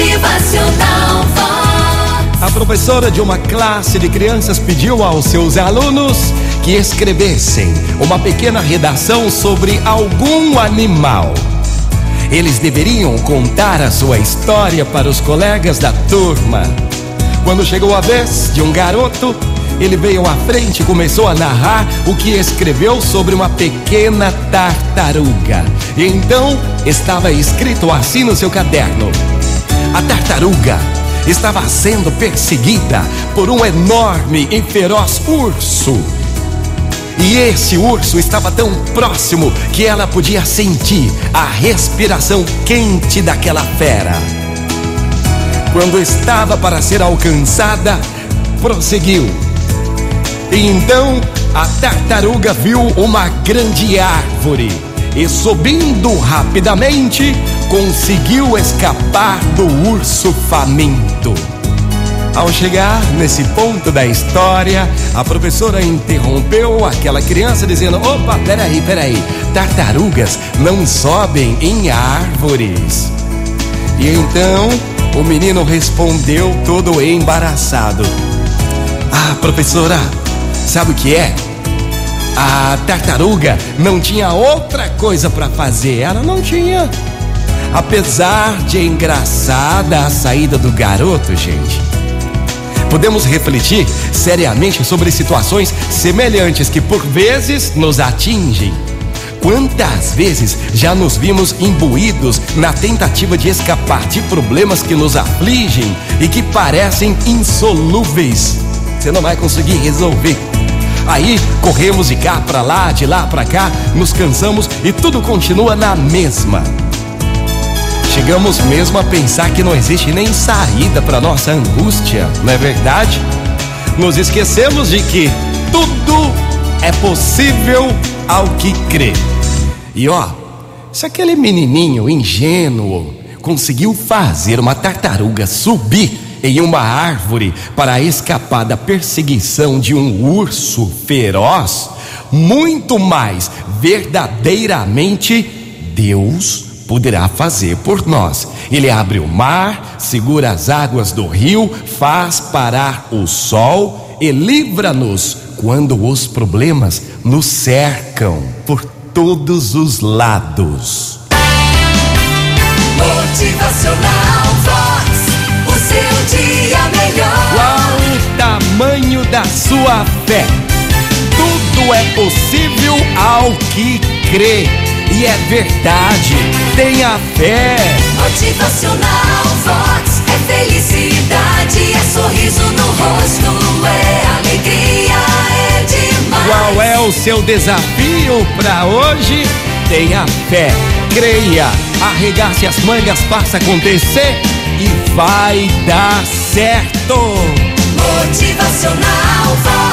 Motivacional. A professora de uma classe de crianças pediu aos seus alunos que escrevessem uma pequena redação sobre algum animal. Eles deveriam contar a sua história para os colegas da turma. Quando chegou a vez de um garoto, ele veio à frente e começou a narrar o que escreveu sobre uma pequena tartaruga. E então estava escrito assim no seu caderno: A tartaruga estava sendo perseguida por um enorme e feroz urso. E esse urso estava tão próximo que ela podia sentir a respiração quente daquela fera. Quando estava para ser alcançada, prosseguiu. E então a tartaruga viu uma grande árvore e, subindo rapidamente, conseguiu escapar do urso faminto. Ao chegar nesse ponto da história, a professora interrompeu aquela criança dizendo: Opa, peraí, peraí, tartarugas não sobem em árvores. E então o menino respondeu todo embaraçado: Ah, professora, sabe o que é? A tartaruga não tinha outra coisa para fazer, ela não tinha. Apesar de engraçada a saída do garoto, gente, podemos refletir seriamente sobre situações semelhantes que por vezes nos atingem. Quantas vezes já nos vimos imbuídos na tentativa de escapar de problemas que nos afligem e que parecem insolúveis? Você não vai conseguir resolver. Aí corremos de cá para lá, de lá para cá, nos cansamos e tudo continua na mesma. Chegamos mesmo a pensar que não existe nem saída para nossa angústia, não é verdade? Nos esquecemos de que tudo é possível ao que crê. E ó, se aquele menininho ingênuo conseguiu fazer uma tartaruga subir em uma árvore para escapar da perseguição de um urso feroz, muito mais verdadeiramente Deus poderá fazer por nós. Ele abre o mar, segura as águas do rio, faz parar o sol e livra-nos quando os problemas nos cercam por todos os lados. Motivacional da sua fé? Tudo é possível ao que crê. E é verdade, tenha fé. Motivacional Vox. É felicidade, é sorriso no rosto, é alegria, é demais. Qual é o seu desafio para hoje? Tenha fé, creia, arregace as mangas, faça acontecer e vai dar certo. Motivacional.